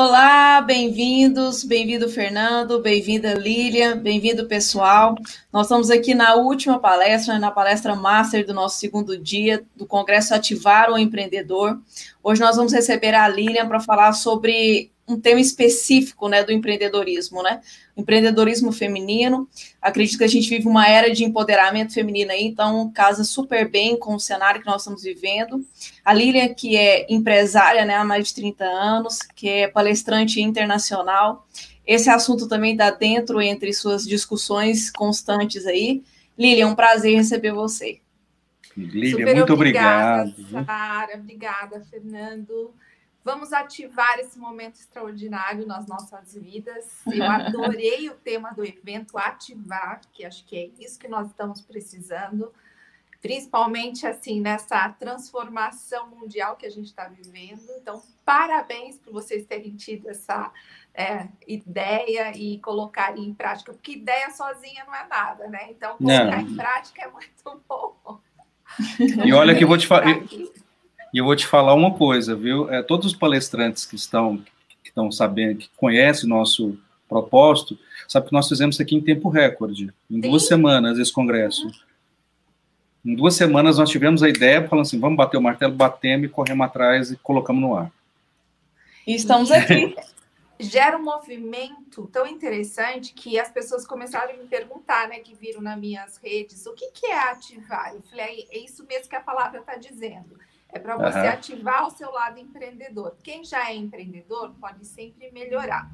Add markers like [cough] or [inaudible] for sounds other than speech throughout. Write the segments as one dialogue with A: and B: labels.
A: Olá, bem-vindos, bem-vindo Fernando, bem-vinda Lília, bem-vindo pessoal. Nós estamos aqui na última palestra, na palestra master do nosso segundo dia do Congresso Ativar o Empreendedor. Hoje nós vamos receber a Lília para falar sobre um tema específico, né, do empreendedorismo, né? Empreendedorismo feminino. Acredito que a gente vive uma era de empoderamento feminino aí, então casa super bem com o cenário que nós estamos vivendo. A Lilian, que é empresária, né, há mais de 30 anos, que é palestrante internacional. Esse assunto também está dentro entre suas discussões constantes aí. Lilian, é um prazer receber você.
B: Lilian, muito obrigada,
C: obrigado. Sara, obrigada, Fernando. Vamos ativar esse momento extraordinário nas nossas vidas. Eu adorei o tema do evento, ativar, que acho que é isso que nós estamos precisando, principalmente assim nessa transformação mundial que a gente está vivendo. Então, parabéns por vocês terem tido essa é, ideia e colocar em prática, porque ideia sozinha não é nada, né? Então, colocar não. em prática é muito bom.
B: E olha que eu vou te falar. E eu vou te falar uma coisa, viu? É, todos os palestrantes que estão que estão sabendo, que conhecem o nosso propósito, sabe que nós fizemos isso aqui em tempo recorde, em Sim. duas semanas esse congresso. Uhum. Em duas semanas nós tivemos a ideia, falando assim, vamos bater o martelo, batemos e corremos atrás e colocamos no ar.
A: E estamos aqui. [laughs]
C: Gera um movimento tão interessante que as pessoas começaram a me perguntar, né, que viram nas minhas redes, o que, que é ativar? Eu falei, é isso mesmo que a palavra está dizendo é para você uhum. ativar o seu lado empreendedor. Quem já é empreendedor pode sempre melhorar.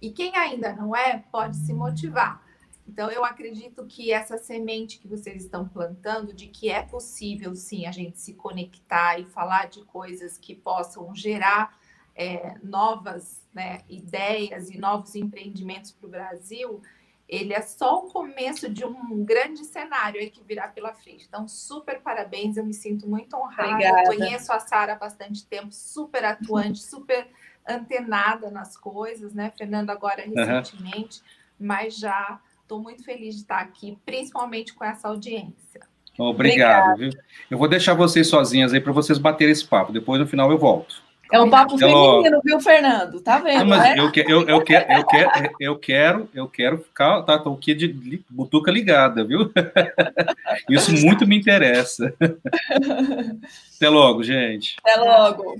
C: E quem ainda não é, pode se motivar. Então, eu acredito que essa semente que vocês estão plantando, de que é possível, sim, a gente se conectar e falar de coisas que possam gerar é, novas né, ideias e novos empreendimentos para o Brasil, ele é só o começo de um grande cenário aí que virá pela frente. Então, super parabéns, eu me sinto muito honrada. Obrigada. Conheço a Sara há bastante tempo, super atuante, [laughs] super antenada nas coisas, né, Fernando, agora recentemente, uhum. mas já estou muito feliz de estar aqui, principalmente com essa audiência.
B: Obrigado, Obrigada. viu? Eu vou deixar vocês sozinhas aí para vocês baterem esse papo. Depois, no final, eu volto.
A: É um papo feminino, viu, Fernando? Tá vendo? Não, mas
B: né? eu, que, eu, eu, quero, eu, quero, eu quero, eu quero ficar, tá, tô aqui de butuca ligada, viu? [laughs] Isso muito me interessa. [laughs] Até logo, gente.
A: Até logo.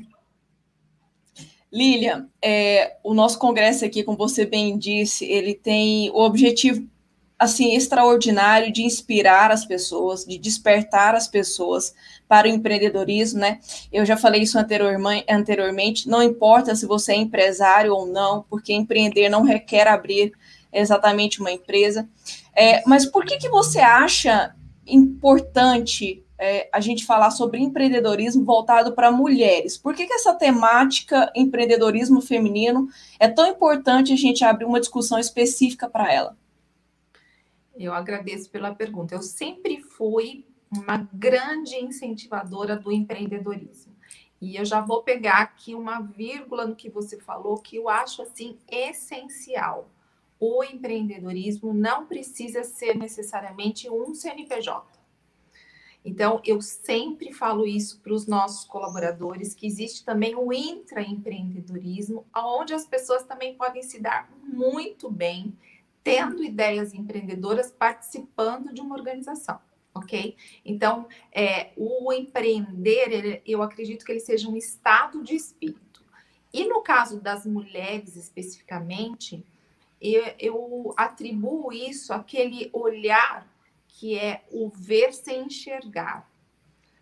A: Lilian, é, o nosso congresso aqui, como você bem disse, ele tem o objetivo assim extraordinário de inspirar as pessoas, de despertar as pessoas para o empreendedorismo, né? Eu já falei isso anteriormente, não importa se você é empresário ou não, porque empreender não requer abrir exatamente uma empresa. É, mas por que, que você acha importante é, a gente falar sobre empreendedorismo voltado para mulheres? Por que, que essa temática empreendedorismo feminino é tão importante a gente abrir uma discussão específica para ela?
C: Eu agradeço pela pergunta. Eu sempre fui uma grande incentivadora do empreendedorismo. E eu já vou pegar aqui uma vírgula no que você falou que eu acho assim essencial. O empreendedorismo não precisa ser necessariamente um CNPJ. Então, eu sempre falo isso para os nossos colaboradores, que existe também o intraempreendedorismo, onde as pessoas também podem se dar muito bem tendo ideias empreendedoras participando de uma organização, ok? Então, é, o empreender, ele, eu acredito que ele seja um estado de espírito. E no caso das mulheres especificamente, eu, eu atribuo isso àquele olhar que é o ver sem enxergar.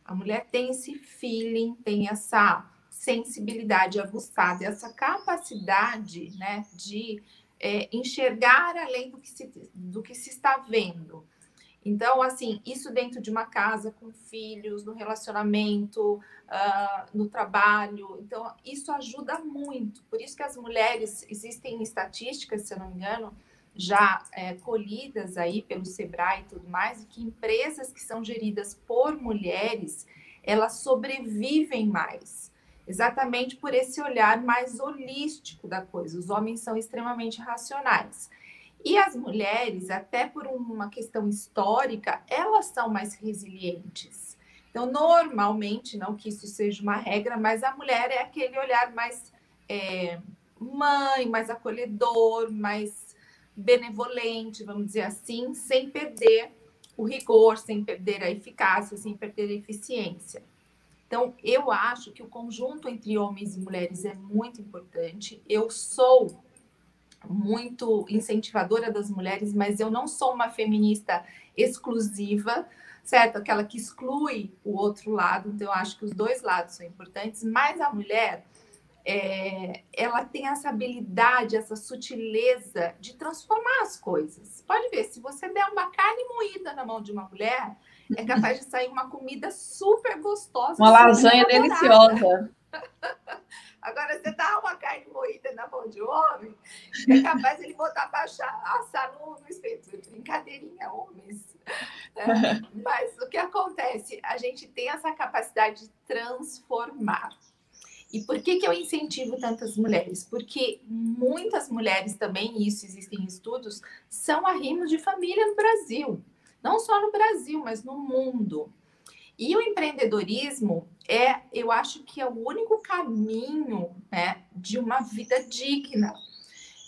C: A mulher tem esse feeling, tem essa sensibilidade aguçada, essa capacidade né, de é, enxergar além do que, se, do que se está vendo. Então, assim, isso dentro de uma casa, com filhos, no relacionamento, uh, no trabalho. Então, isso ajuda muito. Por isso que as mulheres, existem estatísticas, se eu não me engano, já é, colhidas aí pelo Sebrae e tudo mais, que empresas que são geridas por mulheres, elas sobrevivem mais exatamente por esse olhar mais holístico da coisa. Os homens são extremamente racionais. E as mulheres, até por uma questão histórica, elas são mais resilientes. Então, normalmente, não que isso seja uma regra, mas a mulher é aquele olhar mais é, mãe, mais acolhedor, mais benevolente, vamos dizer assim, sem perder o rigor, sem perder a eficácia, sem perder a eficiência. Então, eu acho que o conjunto entre homens e mulheres é muito importante. Eu sou muito incentivadora das mulheres, mas eu não sou uma feminista exclusiva, certo? Aquela que exclui o outro lado. Então, eu acho que os dois lados são importantes, mas a mulher. É, ela tem essa habilidade, essa sutileza de transformar as coisas. Pode ver, se você der uma carne moída na mão de uma mulher, é capaz de sair uma comida super gostosa.
A: Uma lasanha deliciosa. [laughs]
C: Agora, você dá uma carne moída na mão de homem, é capaz ele botar para assar no, no espeto. Brincadeirinha, homens. É, [laughs] mas o que acontece? A gente tem essa capacidade de transformar. E por que, que eu incentivo tantas mulheres? Porque muitas mulheres também, e isso existem estudos, são arrimos de família no Brasil não só no Brasil, mas no mundo. E o empreendedorismo é, eu acho que é o único caminho né, de uma vida digna.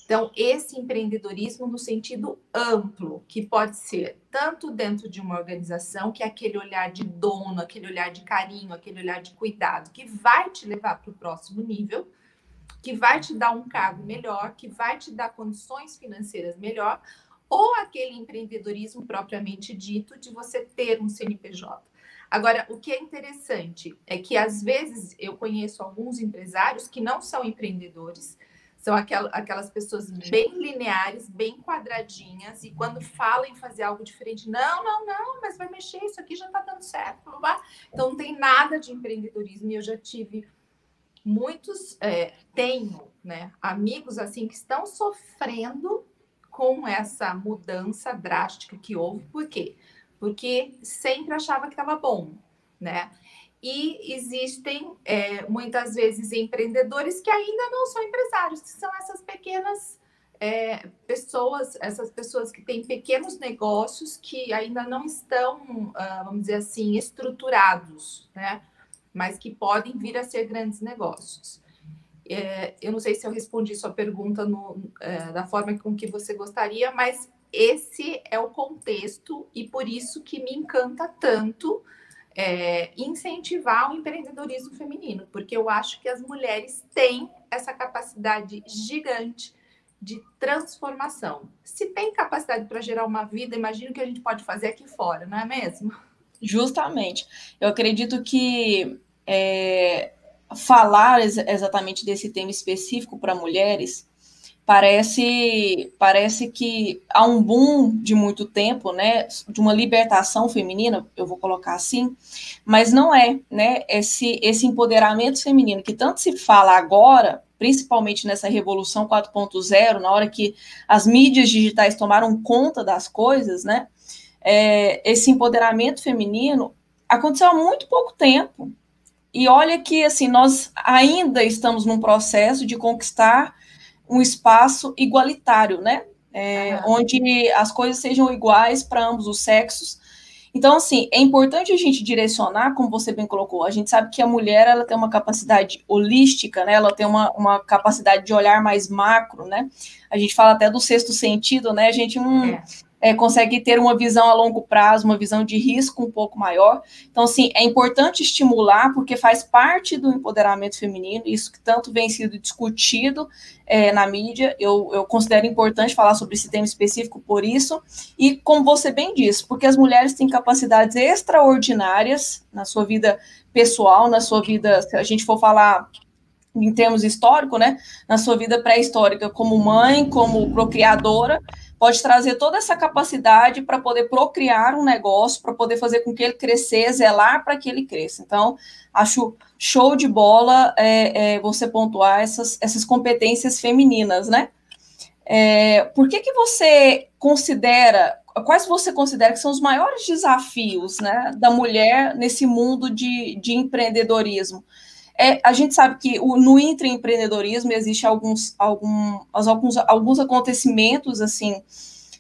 C: Então, esse empreendedorismo no sentido amplo, que pode ser tanto dentro de uma organização, que é aquele olhar de dono, aquele olhar de carinho, aquele olhar de cuidado, que vai te levar para o próximo nível, que vai te dar um cargo melhor, que vai te dar condições financeiras melhor, ou aquele empreendedorismo propriamente dito de você ter um CNPJ. Agora, o que é interessante é que às vezes eu conheço alguns empresários que não são empreendedores, são aquelas pessoas bem lineares, bem quadradinhas, e quando falam em fazer algo diferente, não, não, não, mas vai mexer, isso aqui já está dando certo. Então, não tem nada de empreendedorismo, e eu já tive muitos, é, tenho, né, amigos assim que estão sofrendo com essa mudança drástica que houve. Por quê? Porque sempre achava que estava bom, né? E existem é, muitas vezes empreendedores que ainda não são empresários, que são essas pequenas é, pessoas, essas pessoas que têm pequenos negócios que ainda não estão, uh, vamos dizer assim, estruturados, né? Mas que podem vir a ser grandes negócios. É, eu não sei se eu respondi sua pergunta no, é, da forma com que você gostaria, mas esse é o contexto e por isso que me encanta tanto é, incentivar o empreendedorismo feminino, porque eu acho que as mulheres têm essa capacidade gigante de transformação. Se tem capacidade para gerar uma vida, imagino que a gente pode fazer aqui fora, não é mesmo?
A: Justamente. Eu acredito que é, falar ex exatamente desse tema específico para mulheres parece parece que há um boom de muito tempo, né, de uma libertação feminina, eu vou colocar assim, mas não é, né, esse esse empoderamento feminino que tanto se fala agora, principalmente nessa revolução 4.0, na hora que as mídias digitais tomaram conta das coisas, né, é, esse empoderamento feminino aconteceu há muito pouco tempo, e olha que assim nós ainda estamos num processo de conquistar um espaço igualitário, né? É, onde as coisas sejam iguais para ambos os sexos. Então, assim, é importante a gente direcionar, como você bem colocou, a gente sabe que a mulher ela tem uma capacidade holística, né? Ela tem uma, uma capacidade de olhar mais macro, né? A gente fala até do sexto sentido, né? A gente hum, é é, consegue ter uma visão a longo prazo, uma visão de risco um pouco maior. Então, assim, é importante estimular, porque faz parte do empoderamento feminino, isso que tanto vem sido discutido é, na mídia. Eu, eu considero importante falar sobre esse tema específico por isso. E, como você bem disse, porque as mulheres têm capacidades extraordinárias na sua vida pessoal, na sua vida, se a gente for falar em termos históricos, né, na sua vida pré-histórica, como mãe, como procriadora, pode trazer toda essa capacidade para poder procriar um negócio, para poder fazer com que ele crescer, zelar para que ele cresça. Então, acho show de bola é, é, você pontuar essas, essas competências femininas, né? É, por que, que você considera, quais você considera que são os maiores desafios né, da mulher nesse mundo de, de empreendedorismo? É, a gente sabe que o, no intraempreendedorismo existe alguns, algum, alguns, alguns acontecimentos assim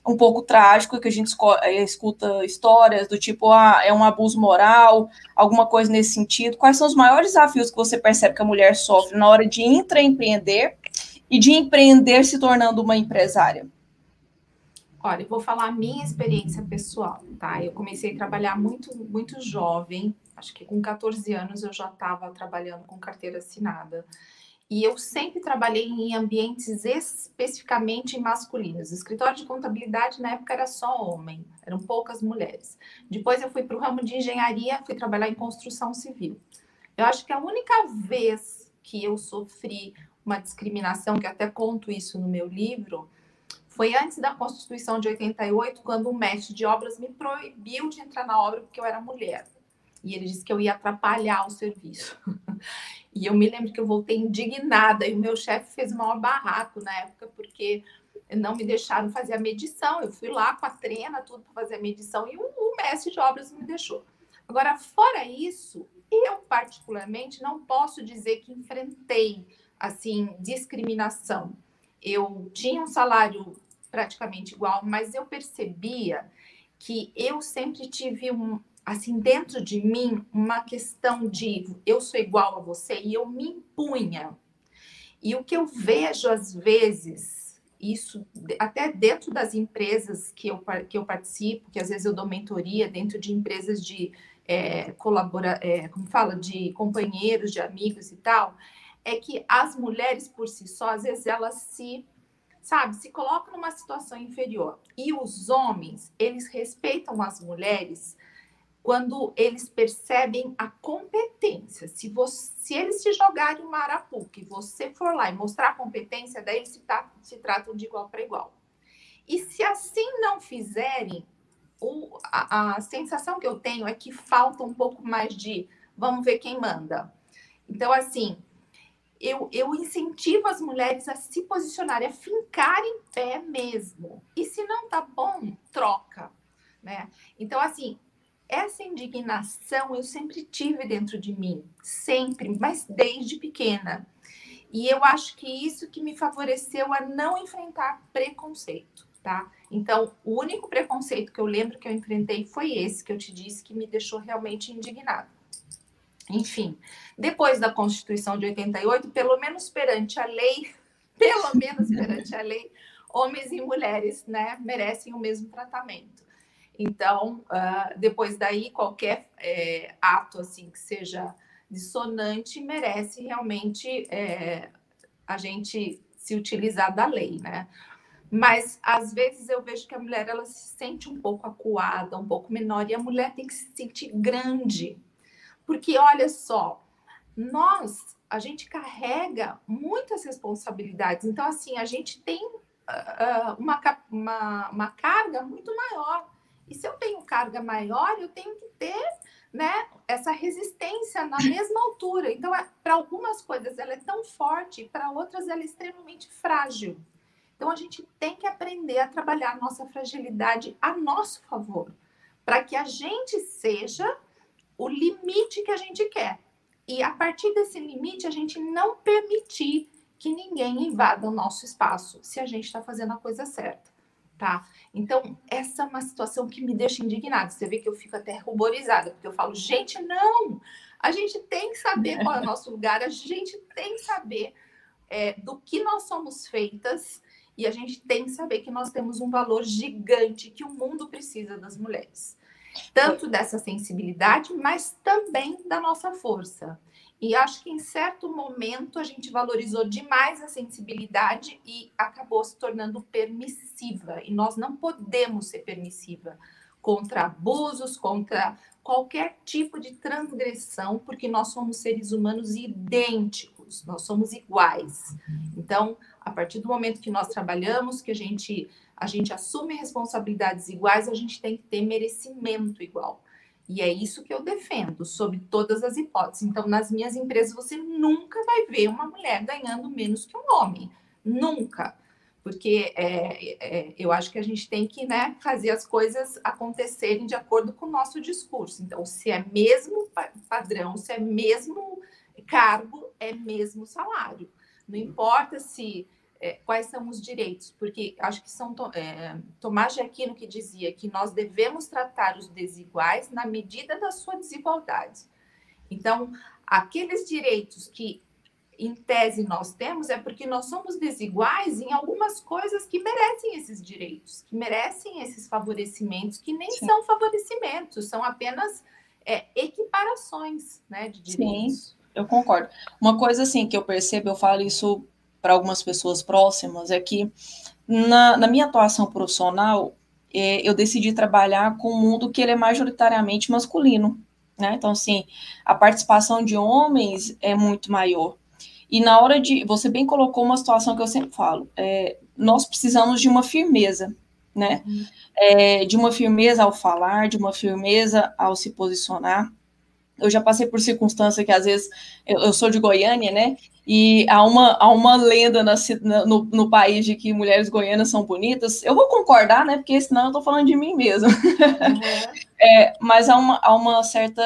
A: um pouco trágicos que a gente é, escuta histórias do tipo ah, é um abuso moral, alguma coisa nesse sentido. Quais são os maiores desafios que você percebe que a mulher sofre na hora de intraempreender e de empreender se tornando uma empresária?
C: Olha, eu vou falar a minha experiência pessoal, tá? Eu comecei a trabalhar muito, muito jovem, acho que com 14 anos eu já estava trabalhando com carteira assinada. E eu sempre trabalhei em ambientes especificamente masculinos. O escritório de contabilidade na época era só homem, eram poucas mulheres. Depois eu fui para o ramo de engenharia, fui trabalhar em construção civil. Eu acho que a única vez que eu sofri uma discriminação, que até conto isso no meu livro, foi antes da Constituição de 88, quando o mestre de obras me proibiu de entrar na obra porque eu era mulher. E ele disse que eu ia atrapalhar o serviço. [laughs] e eu me lembro que eu voltei indignada e o meu chefe fez o maior barraco na época porque não me deixaram fazer a medição. Eu fui lá com a trena, tudo para fazer a medição e o, o mestre de obras me deixou. Agora, fora isso, eu particularmente não posso dizer que enfrentei assim discriminação. Eu tinha um salário praticamente igual, mas eu percebia que eu sempre tive um assim dentro de mim uma questão de eu sou igual a você e eu me impunha. E o que eu vejo às vezes, isso até dentro das empresas que eu, que eu participo, que às vezes eu dou mentoria dentro de empresas de é, colabora, é, como fala, de companheiros, de amigos e tal, é que as mulheres por si só, às vezes elas se, sabe, se colocam numa situação inferior. E os homens, eles respeitam as mulheres quando eles percebem a competência. Se, você, se eles te jogarem uma arapuca e você for lá e mostrar a competência, daí eles se, se tratam de igual para igual. E se assim não fizerem, o, a, a sensação que eu tenho é que falta um pouco mais de vamos ver quem manda. Então, assim, eu, eu incentivo as mulheres a se posicionarem, a ficar em pé mesmo. E se não tá bom, troca, né? Então, assim, essa indignação eu sempre tive dentro de mim, sempre, mas desde pequena. E eu acho que isso que me favoreceu a não enfrentar preconceito, tá? Então, o único preconceito que eu lembro que eu enfrentei foi esse que eu te disse que me deixou realmente indignada. Enfim, depois da Constituição de 88, pelo menos perante a lei, [laughs] pelo menos perante a lei, homens e mulheres né, merecem o mesmo tratamento. Então, uh, depois daí, qualquer é, ato assim que seja dissonante merece realmente é, a gente se utilizar da lei, né? Mas às vezes eu vejo que a mulher ela se sente um pouco acuada, um pouco menor, e a mulher tem que se sentir grande porque olha só, nós, a gente carrega muitas responsabilidades. Então, assim, a gente tem uh, uma, uma, uma carga muito maior. E se eu tenho carga maior, eu tenho que ter né, essa resistência na mesma altura. Então, é, para algumas coisas ela é tão forte, para outras ela é extremamente frágil. Então, a gente tem que aprender a trabalhar a nossa fragilidade a nosso favor, para que a gente seja o limite que a gente quer. E a partir desse limite, a gente não permitir que ninguém invada o nosso espaço, se a gente está fazendo a coisa certa, tá? Então, essa é uma situação que me deixa indignada. Você vê que eu fico até ruborizada, porque eu falo, gente, não! A gente tem que saber qual é o nosso lugar, a gente tem que saber é, do que nós somos feitas e a gente tem que saber que nós temos um valor gigante, que o mundo precisa das mulheres tanto dessa sensibilidade, mas também da nossa força. E acho que em certo momento a gente valorizou demais a sensibilidade e acabou se tornando permissiva. E nós não podemos ser permissiva contra abusos, contra qualquer tipo de transgressão, porque nós somos seres humanos idênticos, nós somos iguais. Então, a partir do momento que nós trabalhamos, que a gente a gente assume responsabilidades iguais, a gente tem que ter merecimento igual. E é isso que eu defendo, sob todas as hipóteses. Então, nas minhas empresas, você nunca vai ver uma mulher ganhando menos que um homem. Nunca. Porque é, é, eu acho que a gente tem que né, fazer as coisas acontecerem de acordo com o nosso discurso. Então, se é mesmo padrão, se é mesmo cargo, é mesmo salário. Não importa se é, quais são os direitos, porque acho que são é, Tomás de Aquino que dizia que nós devemos tratar os desiguais na medida da sua desigualdade. Então, aqueles direitos que em tese nós temos é porque nós somos desiguais em algumas coisas que merecem esses direitos, que merecem esses favorecimentos, que nem Sim. são favorecimentos, são apenas é, equiparações né, de direitos.
A: Sim, eu concordo. Uma coisa assim que eu percebo, eu falo isso para algumas pessoas próximas, é que na, na minha atuação profissional, é, eu decidi trabalhar com um mundo que ele é majoritariamente masculino. Né? Então, assim, a participação de homens é muito maior. E na hora de. Você bem colocou uma situação que eu sempre falo: é, nós precisamos de uma firmeza, né? Uhum. É, de uma firmeza ao falar, de uma firmeza ao se posicionar. Eu já passei por circunstância que às vezes eu, eu sou de Goiânia, né? E há uma, há uma lenda na, no, no, país de que mulheres goianas são bonitas. Eu vou concordar, né? Porque senão eu estou falando de mim mesmo. Uhum. [laughs] é, mas há uma, há uma certa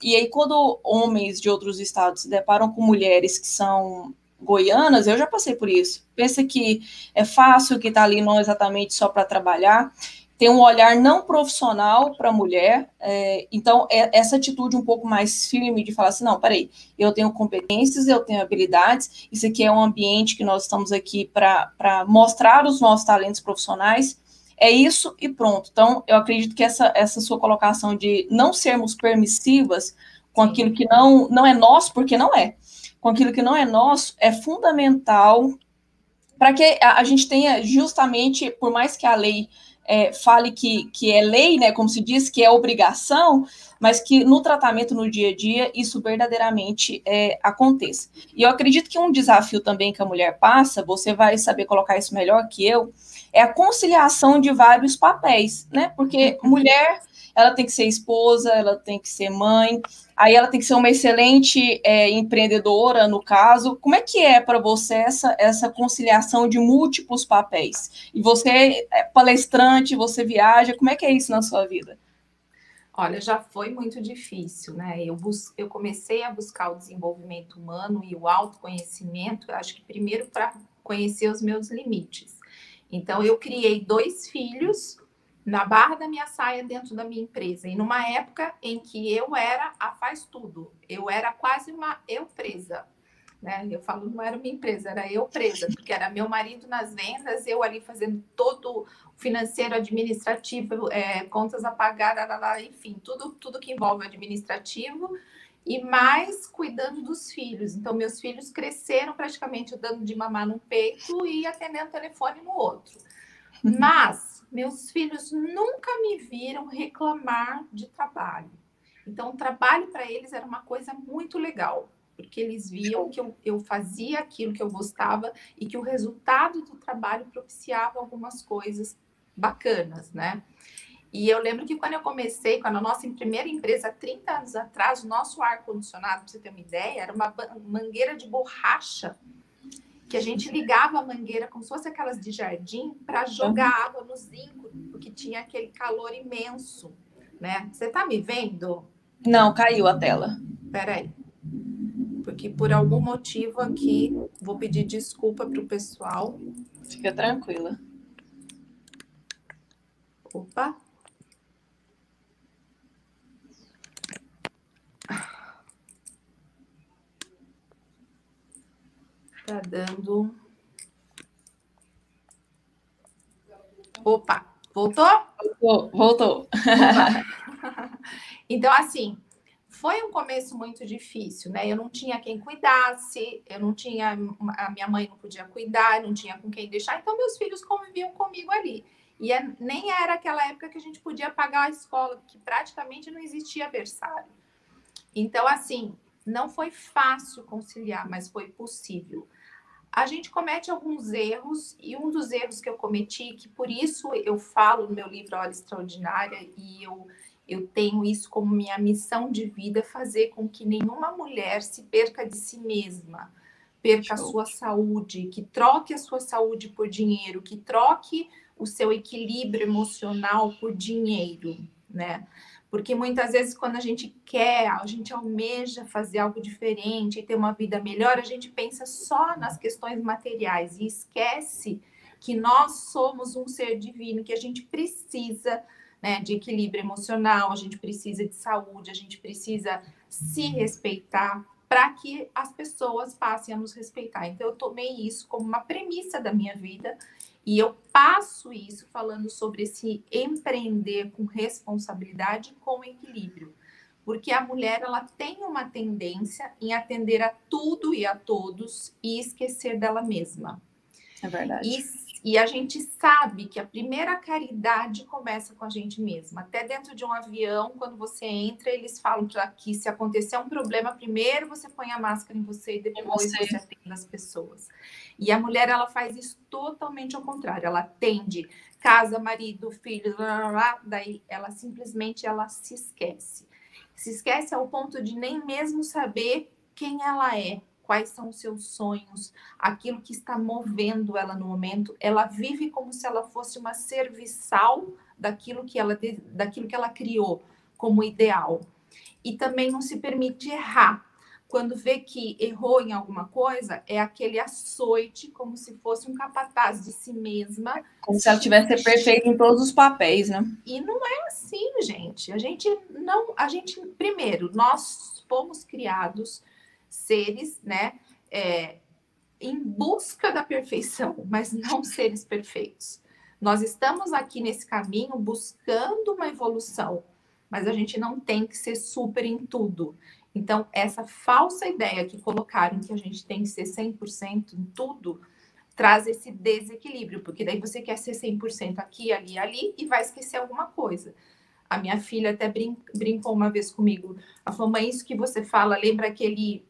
A: e aí, quando homens de outros estados se deparam com mulheres que são goianas, eu já passei por isso. Pensa que é fácil, que está ali não exatamente só para trabalhar, tem um olhar não profissional para a mulher, é, então é essa atitude um pouco mais firme de falar assim, não, peraí, eu tenho competências, eu tenho habilidades, isso aqui é um ambiente que nós estamos aqui para mostrar os nossos talentos profissionais, é isso e pronto. Então, eu acredito que essa, essa sua colocação de não sermos permissivas com aquilo que não, não é nosso, porque não é, com aquilo que não é nosso, é fundamental para que a, a, gente tenha justamente, por mais que a lei é, fale que, que é lei, né, como se diz, que é obrigação, mas que no tratamento no dia a dia isso verdadeiramente é, aconteça. E eu acredito que um desafio também que a mulher passa, você vai saber colocar isso melhor que eu, é a conciliação de vários papéis, né? Porque uhum. mulher, ela tem que ser esposa, ela tem que ser mãe, aí ela tem que ser uma excelente é, empreendedora, no caso. Como é que é para você essa, essa conciliação de múltiplos papéis? E você é palestrante, você viaja, como é que é isso na sua vida?
C: Olha, já foi muito difícil, né? Eu, bus eu comecei a buscar o desenvolvimento humano e o autoconhecimento, acho que primeiro para conhecer os meus limites. Então, eu criei dois filhos na barra da minha saia dentro da minha empresa. E numa época em que eu era a faz tudo, eu era quase uma eu presa. Né? Eu falo, não era uma empresa, era eu presa, porque era meu marido nas vendas, eu ali fazendo todo o financeiro, administrativo, é, contas a pagar, enfim, tudo, tudo que envolve administrativo e mais cuidando dos filhos. Então, meus filhos cresceram praticamente dando de mamar num peito e atendendo o telefone no outro. Uhum. Mas meus filhos nunca me viram reclamar de trabalho. Então, o trabalho para eles era uma coisa muito legal, porque eles viam que eu, eu fazia aquilo que eu gostava e que o resultado do trabalho propiciava algumas coisas bacanas, né? E eu lembro que quando eu comecei, quando a nossa primeira empresa, 30 anos atrás, o nosso ar-condicionado, para você ter uma ideia, era uma mangueira de borracha, que a gente ligava a mangueira como se fosse aquelas de jardim para jogar uhum. água no zinco, porque tinha aquele calor imenso, né? Você está me vendo?
A: Não, caiu a tela.
C: Peraí. Porque por algum motivo aqui, vou pedir desculpa para o pessoal.
A: Fica tranquila.
C: Opa, Tá dando. Opa, voltou?
A: Voltou. voltou. [laughs]
C: então, assim, foi um começo muito difícil, né? Eu não tinha quem cuidasse, eu não tinha, a minha mãe não podia cuidar, não tinha com quem deixar, então meus filhos conviviam comigo ali. E é, nem era aquela época que a gente podia pagar a escola, que praticamente não existia berçário. Então, assim, não foi fácil conciliar, mas foi possível a gente comete alguns erros, e um dos erros que eu cometi, que por isso eu falo no meu livro Hora Extraordinária, e eu, eu tenho isso como minha missão de vida, fazer com que nenhuma mulher se perca de si mesma, perca Show. a sua saúde, que troque a sua saúde por dinheiro, que troque o seu equilíbrio emocional por dinheiro, né? Porque muitas vezes, quando a gente quer, a gente almeja fazer algo diferente e ter uma vida melhor, a gente pensa só nas questões materiais e esquece que nós somos um ser divino, que a gente precisa né, de equilíbrio emocional, a gente precisa de saúde, a gente precisa se respeitar, para que as pessoas passem a nos respeitar. Então, eu tomei isso como uma premissa da minha vida e eu passo isso falando sobre esse empreender com responsabilidade com equilíbrio. Porque a mulher ela tem uma tendência em atender a tudo e a todos e esquecer dela mesma.
A: É verdade.
C: E e a gente sabe que a primeira caridade começa com a gente mesma. Até dentro de um avião, quando você entra, eles falam que se acontecer um problema, primeiro você põe a máscara em você e depois você, você atende as pessoas. E a mulher ela faz isso totalmente ao contrário. Ela atende casa, marido, filho, blá, blá, blá, daí ela simplesmente ela se esquece. Se esquece ao ponto de nem mesmo saber quem ela é, quais são os seus sonhos, aquilo que está movendo ela no momento. Ela vive como se ela fosse uma serviçal daquilo que ela, daquilo que ela criou como ideal. E também não se permite errar. Quando vê que errou em alguma coisa, é aquele açoite, como se fosse um capataz de si mesma.
A: Como se ela tivesse perfeita em todos os papéis, né?
C: E não é assim, gente. A gente não. A gente, primeiro, nós fomos criados seres, né, é, em busca da perfeição, [laughs] mas não seres perfeitos. Nós estamos aqui nesse caminho buscando uma evolução, mas a gente não tem que ser super em tudo. Então, essa falsa ideia que colocaram que a gente tem que ser 100% em tudo, traz esse desequilíbrio, porque daí você quer ser 100% aqui, ali, ali e vai esquecer alguma coisa. A minha filha até brin brincou uma vez comigo. Ela falou, mãe, isso que você fala, lembra aquele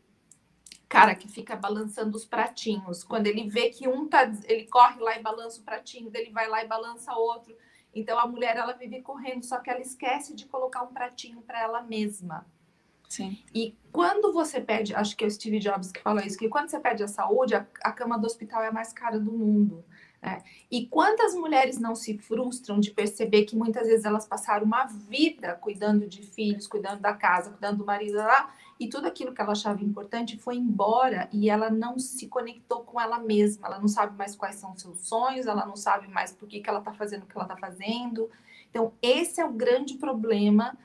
C: cara que fica balançando os pratinhos. Quando ele vê que um tá, ele corre lá e balança o pratinho, ele vai lá e balança outro. Então a mulher ela vive correndo, só que ela esquece de colocar um pratinho para ela mesma.
A: Sim.
C: E quando você pede, acho que é o Steve Jobs que fala isso, que quando você pede a saúde, a, a cama do hospital é a mais cara do mundo. Né? E quantas mulheres não se frustram de perceber que muitas vezes elas passaram uma vida cuidando de filhos, cuidando da casa, cuidando do marido lá, e tudo aquilo que ela achava importante foi embora e ela não se conectou com ela mesma. Ela não sabe mais quais são os seus sonhos, ela não sabe mais por que, que ela está fazendo o que ela está fazendo. Então, esse é o grande problema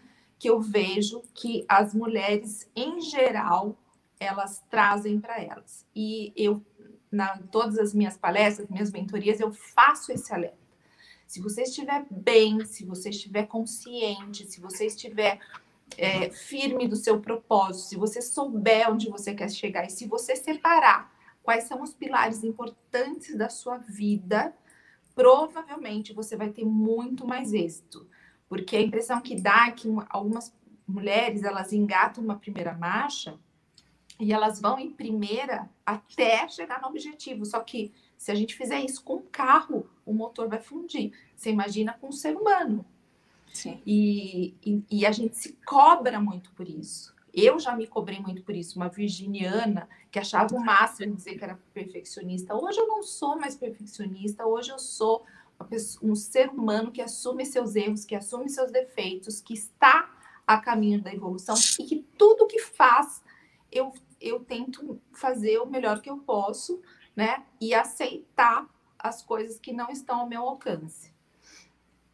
C: que eu vejo que as mulheres, em geral, elas trazem para elas. E eu, na todas as minhas palestras, minhas mentorias, eu faço esse alerta. Se você estiver bem, se você estiver consciente, se você estiver é, firme do seu propósito, se você souber onde você quer chegar e se você separar quais são os pilares importantes da sua vida, provavelmente você vai ter muito mais êxito. Porque a impressão que dá é que algumas mulheres elas engatam uma primeira marcha e elas vão em primeira até chegar no objetivo. Só que se a gente fizer isso com um carro, o motor vai fundir. Você imagina com um ser humano. E, e, e, a gente se cobra muito por isso. Eu já me cobrei muito por isso. Uma virginiana que achava o máximo dizer que era perfeccionista. Hoje eu não sou mais perfeccionista. Hoje eu sou um ser humano que assume seus erros, que assume seus defeitos, que está a caminho da evolução e que tudo que faz eu, eu tento fazer o melhor que eu posso, né? E aceitar as coisas que não estão ao meu alcance.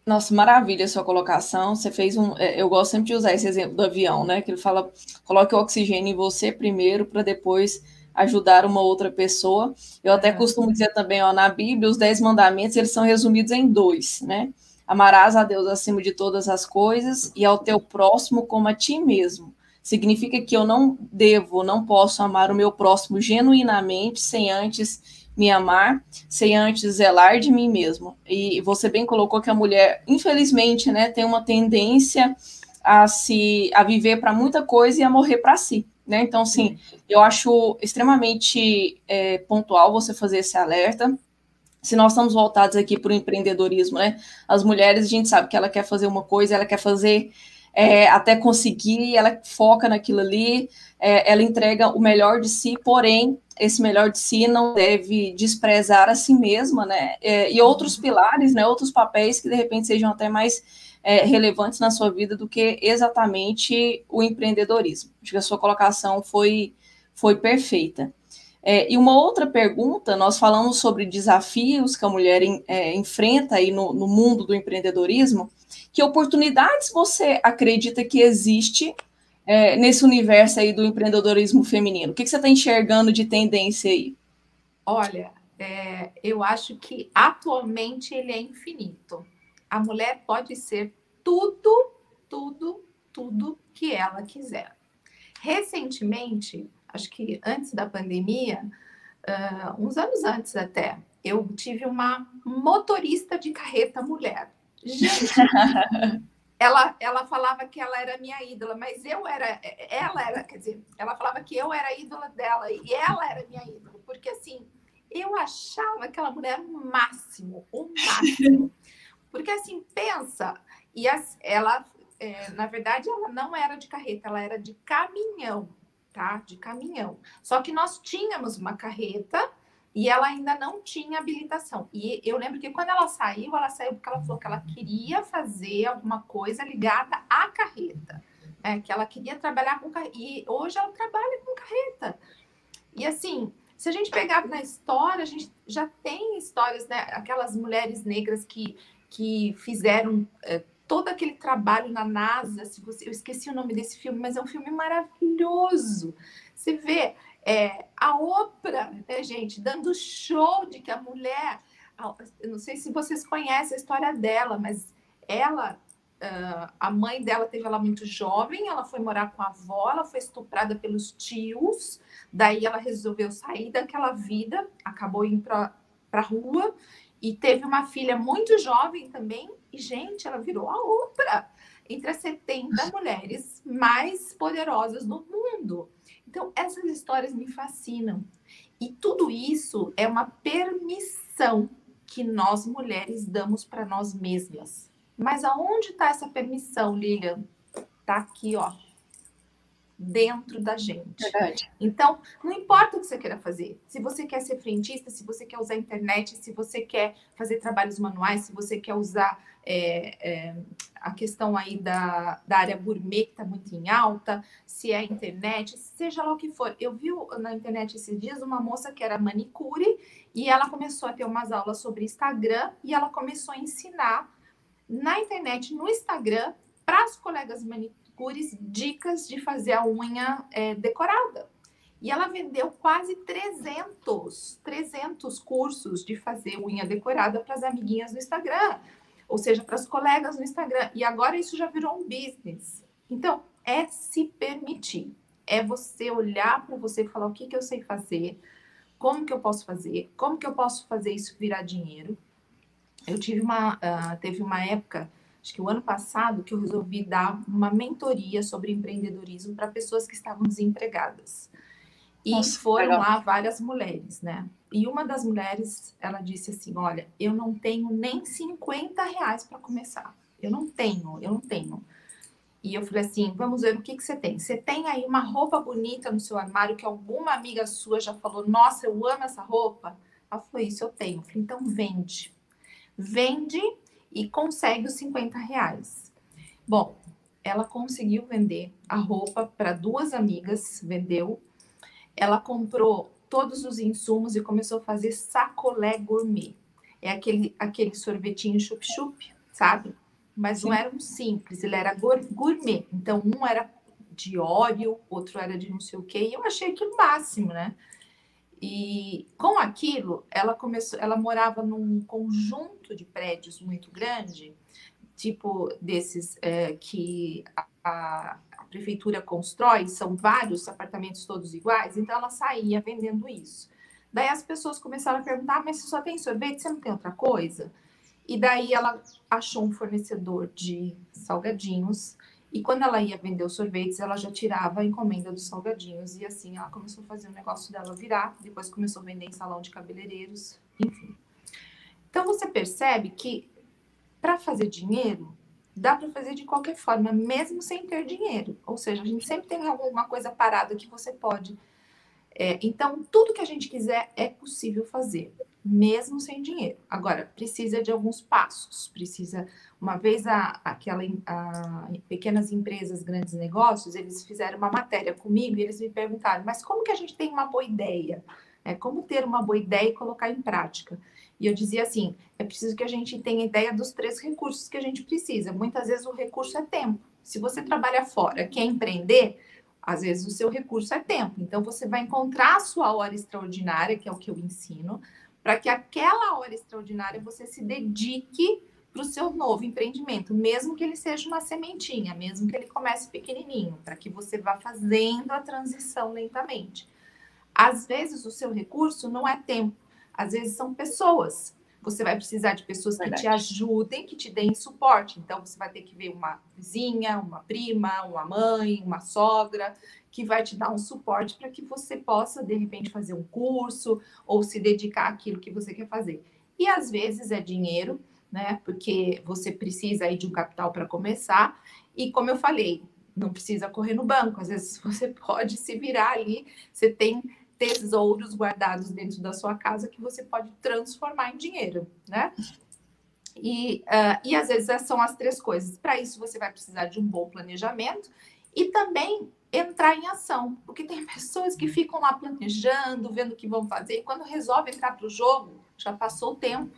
A: Nossa, maravilha a sua colocação. Você fez um. É, eu gosto sempre de usar esse exemplo do avião, né? Que ele fala: coloque o oxigênio em você primeiro, para depois ajudar uma outra pessoa. Eu até costumo dizer também, ó, na Bíblia, os dez mandamentos eles são resumidos em dois, né? Amarás a Deus acima de todas as coisas e ao teu próximo como a ti mesmo. Significa que eu não devo, não posso amar o meu próximo genuinamente sem antes me amar sem antes zelar de mim mesmo. E você bem colocou que a mulher, infelizmente, né, tem uma tendência a se a viver para muita coisa e a morrer para si. Né? Então, sim, eu acho extremamente é, pontual você fazer esse alerta. Se nós estamos voltados aqui para o empreendedorismo, né? As mulheres, a gente sabe que ela quer fazer uma coisa, ela quer fazer é, até conseguir, ela foca naquilo ali, é, ela entrega o melhor de si, porém, esse melhor de si não deve desprezar a si mesma, né? É, e outros pilares, né? Outros papéis que de repente sejam até mais é, relevantes na sua vida do que exatamente o empreendedorismo. Acho que a sua colocação foi, foi perfeita. É, e uma outra pergunta, nós falamos sobre desafios que a mulher é, enfrenta aí no, no mundo do empreendedorismo, que oportunidades você acredita que existe é, nesse universo aí do empreendedorismo feminino? O que, que você está enxergando de tendência aí?
C: Olha, é, eu acho que atualmente ele é infinito. A mulher pode ser tudo, tudo, tudo que ela quiser. Recentemente, acho que antes da pandemia, uh, uns anos antes até, eu tive uma motorista de carreta mulher. Gente, [laughs] ela, ela falava que ela era minha ídola, mas eu era, ela era, quer dizer, ela falava que eu era ídola dela e ela era minha ídola, porque assim, eu achava aquela mulher o máximo, o máximo. [laughs] Porque assim, pensa, e as, ela, é, na verdade, ela não era de carreta, ela era de caminhão, tá? De caminhão. Só que nós tínhamos uma carreta e ela ainda não tinha habilitação. E eu lembro que quando ela saiu, ela saiu porque ela falou que ela queria fazer alguma coisa ligada à carreta. É, que ela queria trabalhar com carreta. E hoje ela trabalha com carreta. E assim, se a gente pegar na história, a gente já tem histórias, né? Aquelas mulheres negras que, que fizeram é, todo aquele trabalho na NASA. Se você, eu esqueci o nome desse filme, mas é um filme maravilhoso. Você vê é, a Oprah, né, gente, dando show de que a mulher. Eu não sei se vocês conhecem a história dela, mas ela, uh, a mãe dela teve ela muito jovem, ela foi morar com a avó, ela foi estuprada pelos tios, daí ela resolveu sair daquela vida, acabou indo para a rua e teve uma filha muito jovem também, e, gente, ela virou a Oprah entre as 70 [laughs] mulheres mais poderosas do mundo. Então, essas histórias me fascinam. E tudo isso é uma permissão que nós mulheres damos para nós mesmas. Mas aonde está essa permissão, Lilian? Está aqui, ó, dentro da gente. Verdade. Então, não importa o que você queira fazer. Se você quer ser frentista, se você quer usar a internet, se você quer fazer trabalhos manuais, se você quer usar é, é, a questão aí da, da área gourmet, que está muito em alta, se é internet, seja lá o que for. Eu vi na internet esses dias uma moça que era manicure e ela começou a ter umas aulas sobre Instagram e ela começou a ensinar na internet, no Instagram, para as colegas manicures manicures dicas de fazer a unha é, decorada. E ela vendeu quase 300, 300 cursos de fazer unha decorada para as amiguinhas no Instagram, ou seja, para as colegas no Instagram. E agora isso já virou um business. Então, é se permitir. É você olhar para você e falar o que, que eu sei fazer, como que eu posso fazer, como que eu posso fazer isso virar dinheiro. Eu tive uma, uh, teve uma época acho que o ano passado, que eu resolvi dar uma mentoria sobre empreendedorismo para pessoas que estavam desempregadas. E Nossa, foram legal. lá várias mulheres, né? E uma das mulheres, ela disse assim: Olha, eu não tenho nem 50 reais para começar. Eu não tenho, eu não tenho. E eu falei assim: Vamos ver o que, que você tem. Você tem aí uma roupa bonita no seu armário que alguma amiga sua já falou: Nossa, eu amo essa roupa? Ela falou: Isso eu tenho. Eu falei: Então vende. Vende e consegue os 50 reais. Bom, ela conseguiu vender a roupa para duas amigas, vendeu. Ela comprou todos os insumos e começou a fazer sacolé gourmet. É aquele, aquele sorvetinho chup-chup, sabe? Mas Sim. não era um simples, ele era gourmet. Então, um era de óleo, outro era de não sei o quê. E eu achei aquilo máximo, né? E com aquilo, ela começou, ela morava num conjunto de prédios muito grande, tipo desses é, que a, a, prefeitura constrói, são vários apartamentos todos iguais, então ela saía vendendo isso. Daí as pessoas começaram a perguntar, mas você só tem sorvete, você não tem outra coisa? E daí ela achou um fornecedor de salgadinhos e quando ela ia vender os sorvetes, ela já tirava a encomenda dos salgadinhos. E assim ela começou a fazer o negócio dela virar. Depois começou a vender em salão de cabeleireiros, enfim. Então você percebe que para fazer dinheiro, dá para fazer de qualquer forma, mesmo sem ter dinheiro. Ou seja, a gente sempre tem alguma coisa parada que você pode. É, então, tudo que a gente quiser é possível fazer mesmo sem dinheiro. Agora, precisa de alguns passos, precisa, uma vez a, aquela a, pequenas empresas, grandes negócios, eles fizeram uma matéria comigo e eles me perguntaram, mas como que a gente tem uma boa ideia? É, como ter uma boa ideia e colocar em prática? E eu dizia assim, é preciso que a gente tenha ideia dos três recursos que a gente precisa. Muitas vezes o recurso é tempo. Se você trabalha fora, quer empreender, às vezes o seu recurso é tempo. Então você vai encontrar a sua hora extraordinária, que é o que eu ensino, para que aquela hora extraordinária você se dedique para o seu novo empreendimento, mesmo que ele seja uma sementinha, mesmo que ele comece pequenininho, para que você vá fazendo a transição lentamente. Às vezes o seu recurso não é tempo, às vezes são pessoas. Você vai precisar de pessoas Verdade. que te ajudem, que te deem suporte. Então você vai ter que ver uma vizinha, uma prima, uma mãe, uma sogra, que vai te dar um suporte para que você possa de repente fazer um curso ou se dedicar àquilo que você quer fazer. E às vezes é dinheiro, né? Porque você precisa aí de um capital para começar. E como eu falei, não precisa correr no banco. Às vezes [laughs] você pode se virar ali. Você tem tesouros guardados dentro da sua casa que você pode transformar em dinheiro, né? E, uh, e às vezes são as três coisas. Para isso, você vai precisar de um bom planejamento e também entrar em ação, porque tem pessoas que ficam lá planejando, vendo o que vão fazer, e quando resolve entrar para o jogo, já passou o tempo.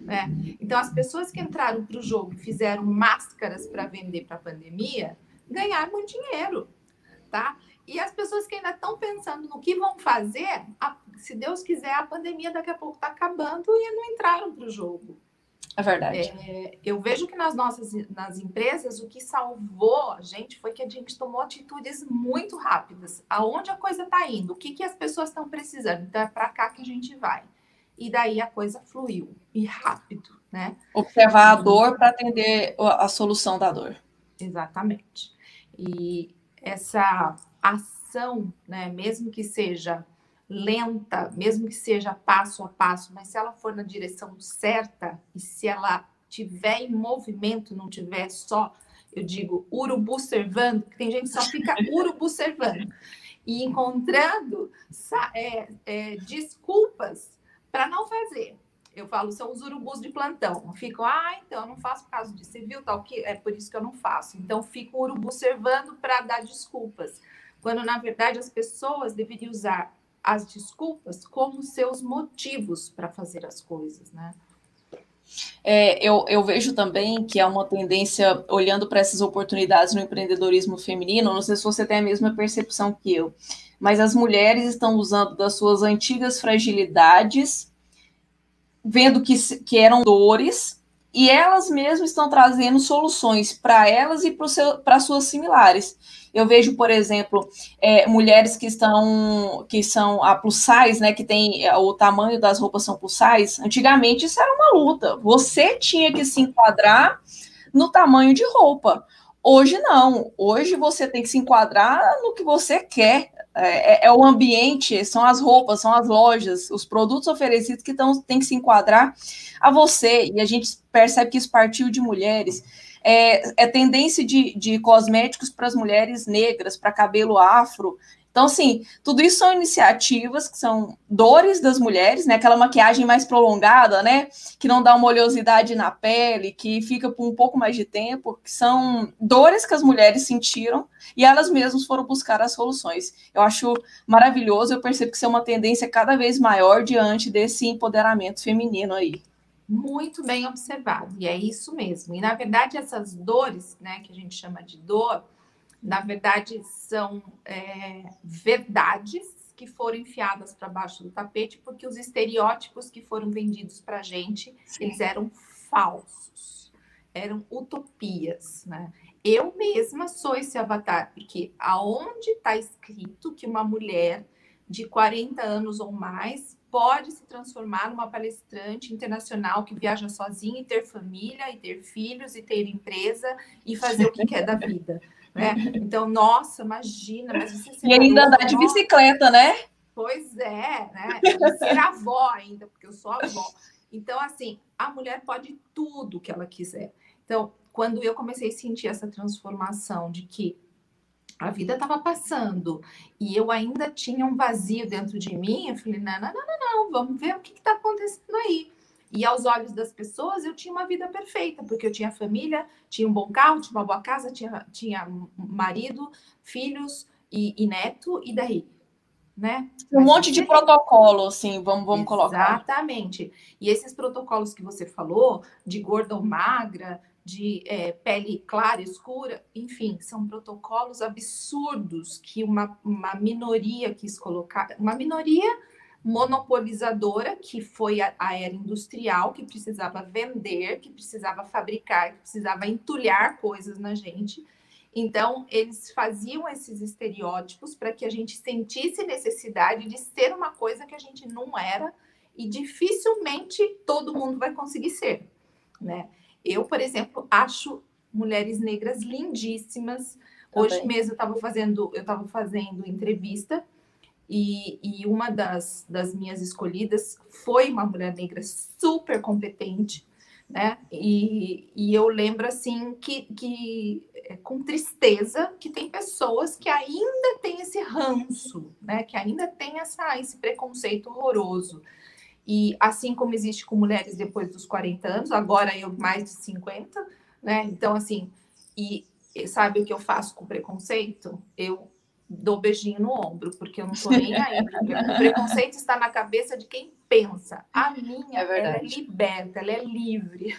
C: Né? Então, as pessoas que entraram para o jogo e fizeram máscaras para vender para a pandemia ganharam muito dinheiro, tá? E as pessoas que ainda estão pensando no que vão fazer, a, se Deus quiser, a pandemia daqui a pouco está acabando e não entraram para o jogo.
A: É verdade.
C: É, eu vejo que nas nossas nas empresas o que salvou a gente foi que a gente tomou atitudes muito rápidas. Aonde a coisa está indo? O que, que as pessoas estão precisando? Então é para cá que a gente vai e daí a coisa fluiu e rápido, né?
A: Observar a dor para atender a solução da dor.
C: Exatamente. E essa ação, né, mesmo que seja lenta, mesmo que seja passo a passo, mas se ela for na direção certa e se ela tiver em movimento, não tiver só, eu digo, urubu servando, tem gente que só fica [laughs] urubu servando e encontrando é, é, desculpas para não fazer. Eu falo, são os urubus de plantão. Ficam, ah, então eu não faço por causa disso. Você viu tal que é por isso que eu não faço. Então fico o urubu servando para dar desculpas. Quando na verdade as pessoas deveriam usar as desculpas como seus motivos para fazer as coisas, né?
A: É, eu, eu, vejo também que há uma tendência, olhando para essas oportunidades no empreendedorismo feminino, não sei se você tem a mesma percepção que eu, mas as mulheres estão usando das suas antigas fragilidades, vendo que, que eram dores, e elas mesmas estão trazendo soluções para elas e para suas similares. Eu vejo, por exemplo, é, mulheres que estão que são a plus size, né, que tem é, o tamanho das roupas são plus size. Antigamente isso era uma luta. Você tinha que se enquadrar no tamanho de roupa. Hoje não. Hoje você tem que se enquadrar no que você quer. É, é, é, o ambiente, são as roupas, são as lojas, os produtos oferecidos que tão, tem que se enquadrar a você. E a gente percebe que isso partiu de mulheres. É, é tendência de, de cosméticos para as mulheres negras, para cabelo afro. Então, assim, tudo isso são iniciativas que são dores das mulheres, né? Aquela maquiagem mais prolongada, né? Que não dá uma oleosidade na pele, que fica por um pouco mais de tempo, que são dores que as mulheres sentiram e elas mesmas foram buscar as soluções. Eu acho maravilhoso, eu percebo que isso é uma tendência cada vez maior diante desse empoderamento feminino aí.
C: Muito bem observado, e é isso mesmo. E na verdade, essas dores, né, que a gente chama de dor, na verdade, são é, verdades que foram enfiadas para baixo do tapete, porque os estereótipos que foram vendidos para a gente, Sim. eles eram falsos, eram utopias, né? Eu mesma sou esse avatar, porque aonde está escrito que uma mulher de 40 anos ou mais pode se transformar numa palestrante internacional que viaja sozinha e ter família, e ter filhos, e ter empresa, e fazer o que quer da vida [laughs] né? Então, nossa, imagina, mas você
A: E ainda andar de bicicleta, né?
C: Pois é, né? ser avó ainda, porque eu sou avó. Então, assim, a mulher pode tudo que ela quiser. Então, quando eu comecei a sentir essa transformação de que a vida estava passando e eu ainda tinha um vazio dentro de mim, eu falei, não, não, não, não, não vamos ver o que está acontecendo aí. E aos olhos das pessoas, eu tinha uma vida perfeita, porque eu tinha família, tinha um bom carro, tinha uma boa casa, tinha, tinha marido, filhos e, e neto, e daí? Né?
A: Um Mas monte de protocolo, assim, vamos, vamos colocar.
C: Exatamente. E esses protocolos que você falou, de gorda ou magra, de é, pele clara, escura, enfim, são protocolos absurdos que uma, uma minoria quis colocar, uma minoria monopolizadora, que foi a, a era industrial, que precisava vender, que precisava fabricar, que precisava entulhar coisas na gente. Então, eles faziam esses estereótipos para que a gente sentisse necessidade de ser uma coisa que a gente não era e dificilmente todo mundo vai conseguir ser, né? Eu, por exemplo, acho mulheres negras lindíssimas. Hoje mesmo eu estava fazendo, eu estava fazendo entrevista e, e, uma das, das minhas escolhidas foi uma mulher negra super competente, né? E, e eu lembro assim que, que é, com tristeza que tem pessoas que ainda têm esse ranço, né? Que ainda tem essa, esse preconceito horroroso. E assim como existe com mulheres depois dos 40 anos, agora eu mais de 50, né? Então, assim, e sabe o que eu faço com preconceito? Eu dou beijinho no ombro, porque eu não tô nem aí. [laughs] o preconceito está na cabeça de quem pensa. A minha, é ela é liberta, ela é livre.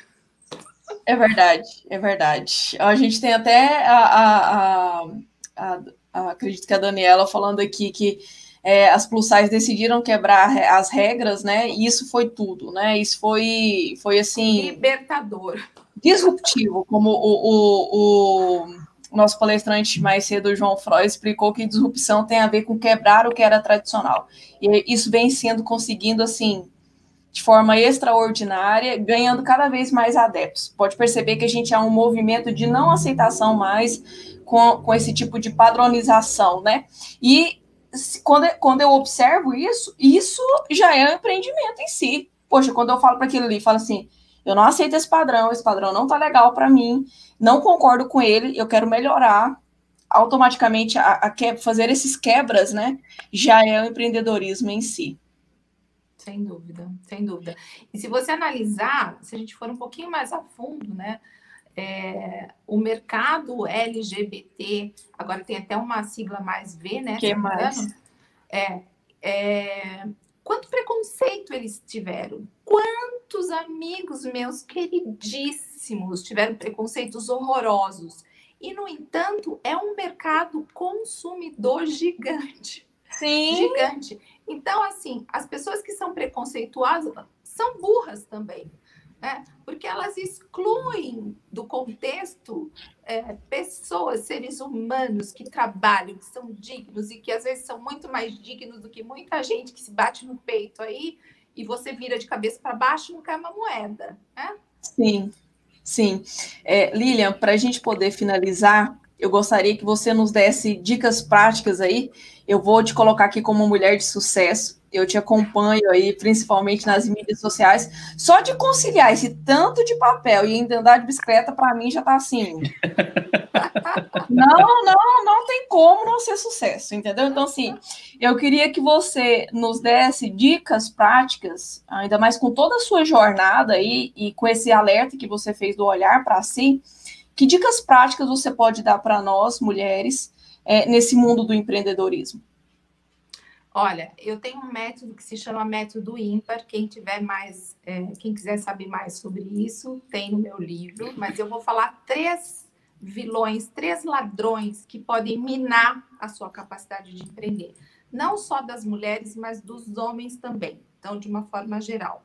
A: É verdade, é verdade. A gente tem até a, a, a, a acredito que a Daniela falando aqui que é, as plus size decidiram quebrar as regras, né? E isso foi tudo, né? Isso foi, foi assim.
C: Libertador.
A: Disruptivo, como o, o, o nosso palestrante mais cedo, João Freud, explicou que disrupção tem a ver com quebrar o que era tradicional. E isso vem sendo conseguindo, assim, de forma extraordinária, ganhando cada vez mais adeptos. Pode perceber que a gente há um movimento de não aceitação mais com, com esse tipo de padronização, né? E quando, quando eu observo isso, isso já é um empreendimento em si. Poxa, quando eu falo para aquilo ali, falo assim, eu não aceito esse padrão, esse padrão não tá legal para mim, não concordo com ele, eu quero melhorar. Automaticamente, a, a que, fazer esses quebras, né, já é o empreendedorismo em si.
C: Sem dúvida, sem dúvida. E se você analisar, se a gente for um pouquinho mais a fundo, né, é, o mercado LGBT, agora tem até uma sigla mais V, né?
A: Que mais?
C: É, é, quanto preconceito eles tiveram? Quantos amigos meus queridíssimos tiveram preconceitos horrorosos? E, no entanto, é um mercado consumidor gigante.
A: Sim.
C: Gigante. Então, assim, as pessoas que são preconceituosas são burras também né? porque elas excluem do contexto é, pessoas, seres humanos que trabalham, que são dignos e que às vezes são muito mais dignos do que muita gente que se bate no peito aí e você vira de cabeça para baixo não cai uma moeda. Né?
A: Sim, sim. É, Lilian, para a gente poder finalizar, eu gostaria que você nos desse dicas práticas aí. Eu vou te colocar aqui como mulher de sucesso eu te acompanho aí, principalmente nas mídias sociais. Só de conciliar esse tanto de papel e ainda andar de bicicleta, para mim já tá assim. [laughs] não, não, não tem como não ser sucesso, entendeu? Então, assim, eu queria que você nos desse dicas práticas, ainda mais com toda a sua jornada aí e com esse alerta que você fez do olhar para si. Que dicas práticas você pode dar para nós, mulheres, é, nesse mundo do empreendedorismo?
C: Olha, eu tenho um método que se chama método ímpar. Quem tiver mais, é, quem quiser saber mais sobre isso, tem no meu livro. Mas eu vou falar três vilões, três ladrões que podem minar a sua capacidade de empreender. Não só das mulheres, mas dos homens também. Então, de uma forma geral.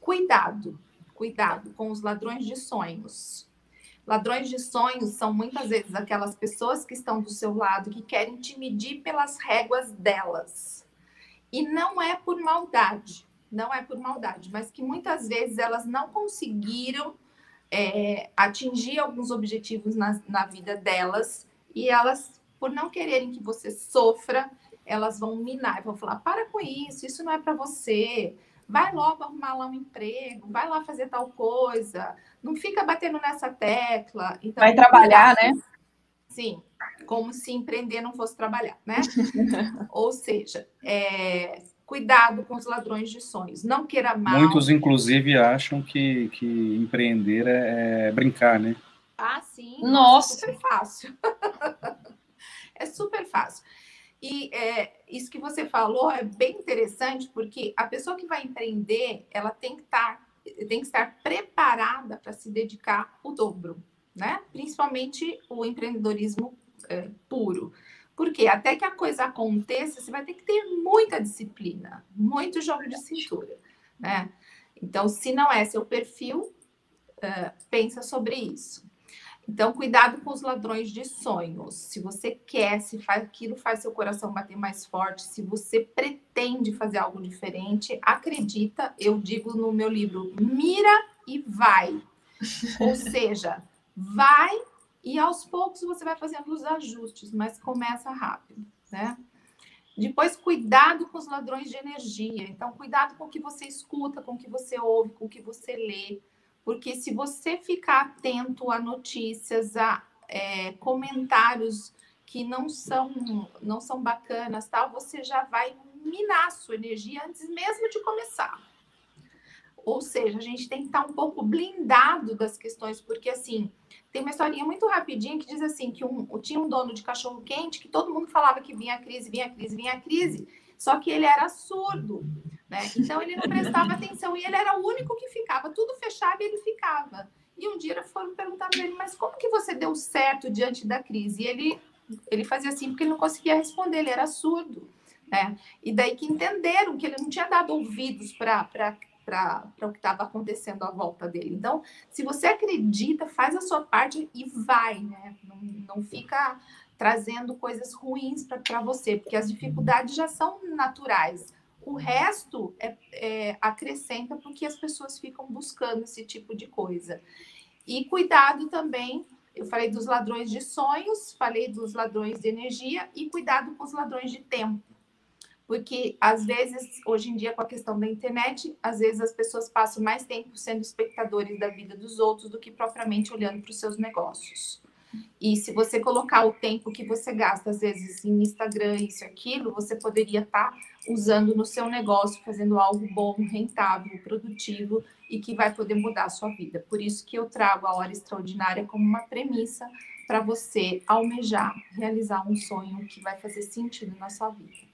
C: Cuidado, cuidado com os ladrões de sonhos. Ladrões de sonhos são muitas vezes aquelas pessoas que estão do seu lado que querem te medir pelas réguas delas. E não é por maldade, não é por maldade, mas que muitas vezes elas não conseguiram é, atingir alguns objetivos na, na vida delas e elas, por não quererem que você sofra, elas vão minar, vão falar: para com isso, isso não é para você vai logo arrumar lá um emprego, vai lá fazer tal coisa, não fica batendo nessa tecla. Então,
A: vai trabalhar, né?
C: Sim, como se empreender não fosse trabalhar, né? [laughs] Ou seja, é, cuidado com os ladrões de sonhos, não queira mal.
B: Muitos, inclusive, acham que, que empreender é, é brincar, né?
C: Ah, sim.
A: Nossa.
C: É super fácil. [laughs] é super fácil. E é, isso que você falou é bem interessante, porque a pessoa que vai empreender, ela tem que estar tem que estar preparada para se dedicar o dobro, né? Principalmente o empreendedorismo é, puro. Porque até que a coisa aconteça, você vai ter que ter muita disciplina, muito jogo de cintura, né? Então, se não é seu perfil, uh, pensa sobre isso. Então, cuidado com os ladrões de sonhos. Se você quer, se faz, aquilo faz seu coração bater mais forte, se você pretende fazer algo diferente, acredita, eu digo no meu livro, mira e vai. [laughs] Ou seja, vai e aos poucos você vai fazendo os ajustes, mas começa rápido, né? Depois, cuidado com os ladrões de energia. Então, cuidado com o que você escuta, com o que você ouve, com o que você lê. Porque se você ficar atento a notícias, a é, comentários que não são, não são bacanas, tal, você já vai minar a sua energia antes mesmo de começar. Ou seja, a gente tem que estar um pouco blindado das questões, porque assim, tem uma historinha muito rapidinha que diz assim: que um, tinha um dono de cachorro quente que todo mundo falava que vinha a crise, vinha a crise, vinha a crise, só que ele era surdo, né? Então ele não prestava atenção e ele era o único que ficava, tudo fechava e ele ficava. E um dia foram perguntar para ele: mas como que você deu certo diante da crise? E ele, ele fazia assim porque ele não conseguia responder, ele era surdo. Né? E daí que entenderam que ele não tinha dado ouvidos para para o que estava acontecendo à volta dele. Então, se você acredita, faz a sua parte e vai, né? Não, não fica trazendo coisas ruins para você, porque as dificuldades já são naturais. O resto é, é, acrescenta porque as pessoas ficam buscando esse tipo de coisa. E cuidado também, eu falei dos ladrões de sonhos, falei dos ladrões de energia e cuidado com os ladrões de tempo porque às vezes, hoje em dia, com a questão da internet, às vezes as pessoas passam mais tempo sendo espectadores da vida dos outros do que propriamente olhando para os seus negócios. E se você colocar o tempo que você gasta, às vezes, em Instagram, isso e aquilo, você poderia estar tá usando no seu negócio, fazendo algo bom, rentável, produtivo e que vai poder mudar a sua vida. Por isso que eu trago a hora extraordinária como uma premissa para você almejar, realizar um sonho que vai fazer sentido na sua vida.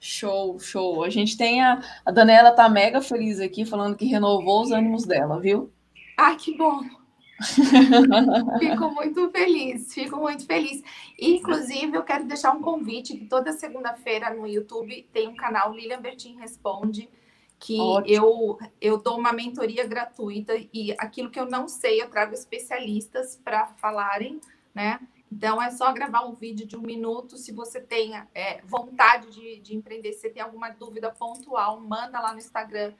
A: Show, show. A gente tem a, a Daniela tá mega feliz aqui, falando que renovou os ânimos dela, viu?
C: Ah, que bom. [laughs] fico muito feliz, fico muito feliz. Inclusive, eu quero deixar um convite que toda segunda-feira no YouTube tem um canal Lilian Bertin Responde, que eu, eu dou uma mentoria gratuita e aquilo que eu não sei, eu trago especialistas para falarem, né? Então, é só gravar um vídeo de um minuto. Se você tem é, vontade de, de empreender, se tem alguma dúvida pontual, manda lá no Instagram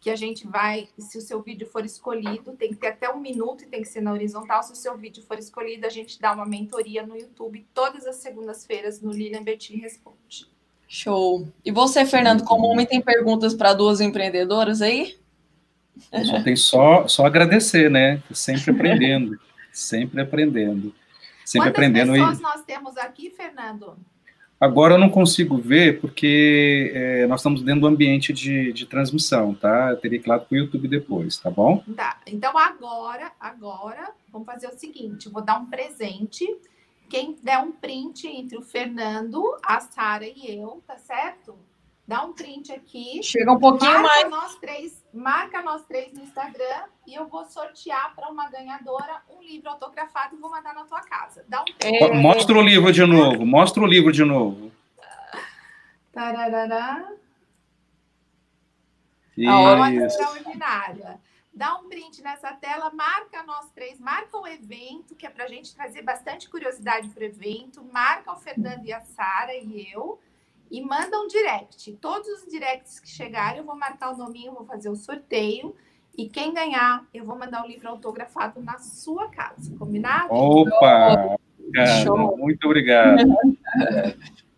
C: que a gente vai, se o seu vídeo for escolhido, tem que ter até um minuto e tem que ser na horizontal. Se o seu vídeo for escolhido, a gente dá uma mentoria no YouTube todas as segundas-feiras no Lilian Bertin Responde.
A: Show. E você, Fernando, como homem, tem perguntas para duas empreendedoras aí?
B: Só tem só, só agradecer, né? Sempre aprendendo, sempre aprendendo sempre
C: Quantas
B: aprendendo.
C: pessoas e... nós temos aqui, Fernando?
B: Agora eu não consigo ver, porque é, nós estamos dentro do ambiente de, de transmissão, tá? Eu teria que ir lá para o YouTube depois, tá bom?
C: Tá. Então agora, agora, vamos fazer o seguinte: vou dar um presente. Quem der um print entre o Fernando, a Sara e eu, tá certo? Dá um print aqui.
A: Chega um pouquinho
C: marca
A: mais.
C: Nós três, marca nós três no Instagram e eu vou sortear para uma ganhadora um livro autografado e vou mandar na tua casa. Dá um
B: é... Mostra o livro de novo. Mostra o livro de novo.
C: Tarará. Isso. A hora extraordinária. Dá um print nessa tela, marca nós três, marca o evento, que é para a gente trazer bastante curiosidade para o evento, marca o Fernando e a Sara e eu e manda um direct. Todos os directs que chegarem, eu vou marcar o nominho, vou fazer o sorteio. E quem ganhar, eu vou mandar o livro autografado na sua casa. Combinado?
B: Opa! Cara, muito obrigado.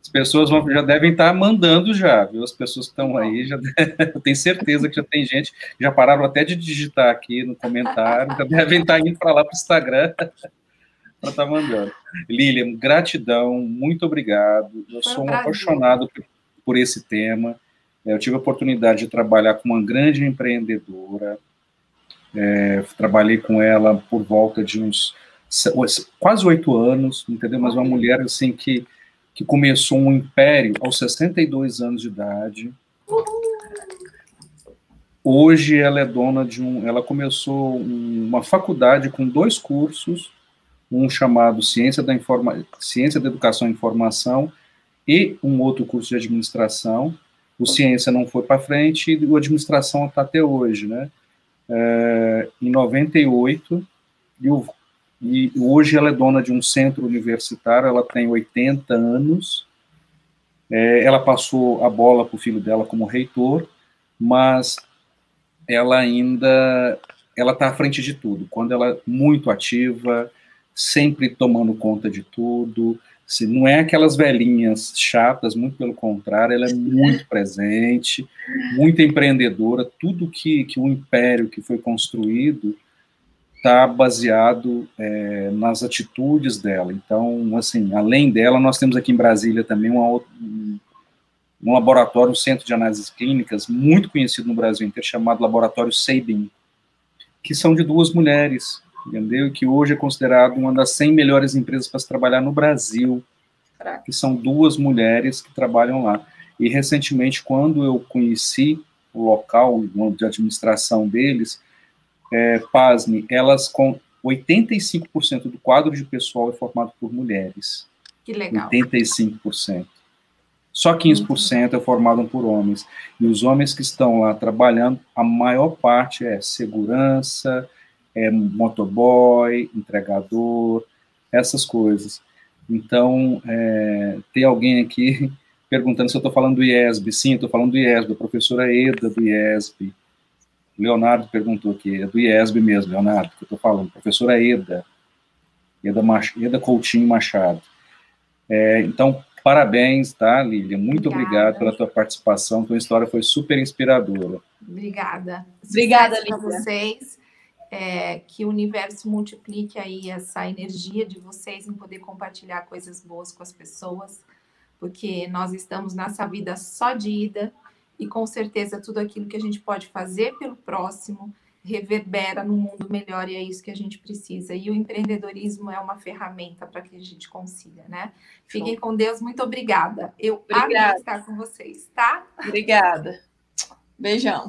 B: As pessoas vão, já devem estar mandando já, viu? As pessoas que estão aí, já [laughs] eu tenho certeza que já tem gente, já pararam até de digitar aqui no comentário, já devem estar indo para lá para o Instagram ela tá mandando. Lilian, gratidão, muito obrigado. Eu sou um apaixonado por, por esse tema. É, eu tive a oportunidade de trabalhar com uma grande empreendedora. É, trabalhei com ela por volta de uns quase oito anos, entendeu? Mas uma mulher assim que, que começou um império aos 62 anos de idade. hoje ela é dona de um, ela começou uma faculdade com dois cursos, um chamado Ciência da Informa, Ciência da Educação e Informação e um outro curso de administração. O ciência não foi para frente e a administração está até hoje, né? É, em 98 e, o, e hoje ela é dona de um centro universitário. Ela tem 80 anos. É, ela passou a bola para o filho dela como reitor, mas ela ainda ela está à frente de tudo. Quando ela é muito ativa, sempre tomando conta de tudo. Se não é aquelas velhinhas chatas, muito pelo contrário, ela é muito presente, muito empreendedora. Tudo que, que o império que foi construído está baseado é, nas atitudes dela. Então, assim, além dela, nós temos aqui em Brasília também uma, um, laboratório, um centro de análises clínicas muito conhecido no Brasil inteiro, chamado Laboratório Seibin, que são de duas mulheres, entendeu? Que hoje é considerado uma das 100 melhores empresas para se trabalhar no Brasil, Caraca. que são duas mulheres que trabalham lá. E recentemente, quando eu conheci o local de administração deles, é, pasme, elas com 85% do quadro de pessoal é formado por mulheres.
C: Que legal.
B: 85%. Só 15% é formado por homens. E os homens que estão lá trabalhando, a maior parte é segurança, é motoboy, entregador, essas coisas. Então, é, tem alguém aqui [laughs] perguntando se eu estou falando do IESB. Sim, estou falando do IESB, a professora Eda do IESB. Leonardo perguntou aqui, é do IESB mesmo, Leonardo, que eu estou falando, professora Eda, Eda, Mach, Eda Coutinho Machado. É, então, parabéns, tá, Lília? Muito Obrigada. obrigado pela tua participação, tua história foi super inspiradora.
C: Obrigada.
A: Obrigada, Lília.
C: Vocês é, que o universo multiplique aí essa energia de vocês em poder compartilhar coisas boas com as pessoas, porque nós estamos nessa vida só de ida e com certeza tudo aquilo que a gente pode fazer pelo próximo reverbera no mundo melhor e é isso que a gente precisa. E o empreendedorismo é uma ferramenta para que a gente consiga, né? Fiquem com Deus, muito obrigada. Eu obrigada. amei estar com vocês, tá?
A: Obrigada. Beijão.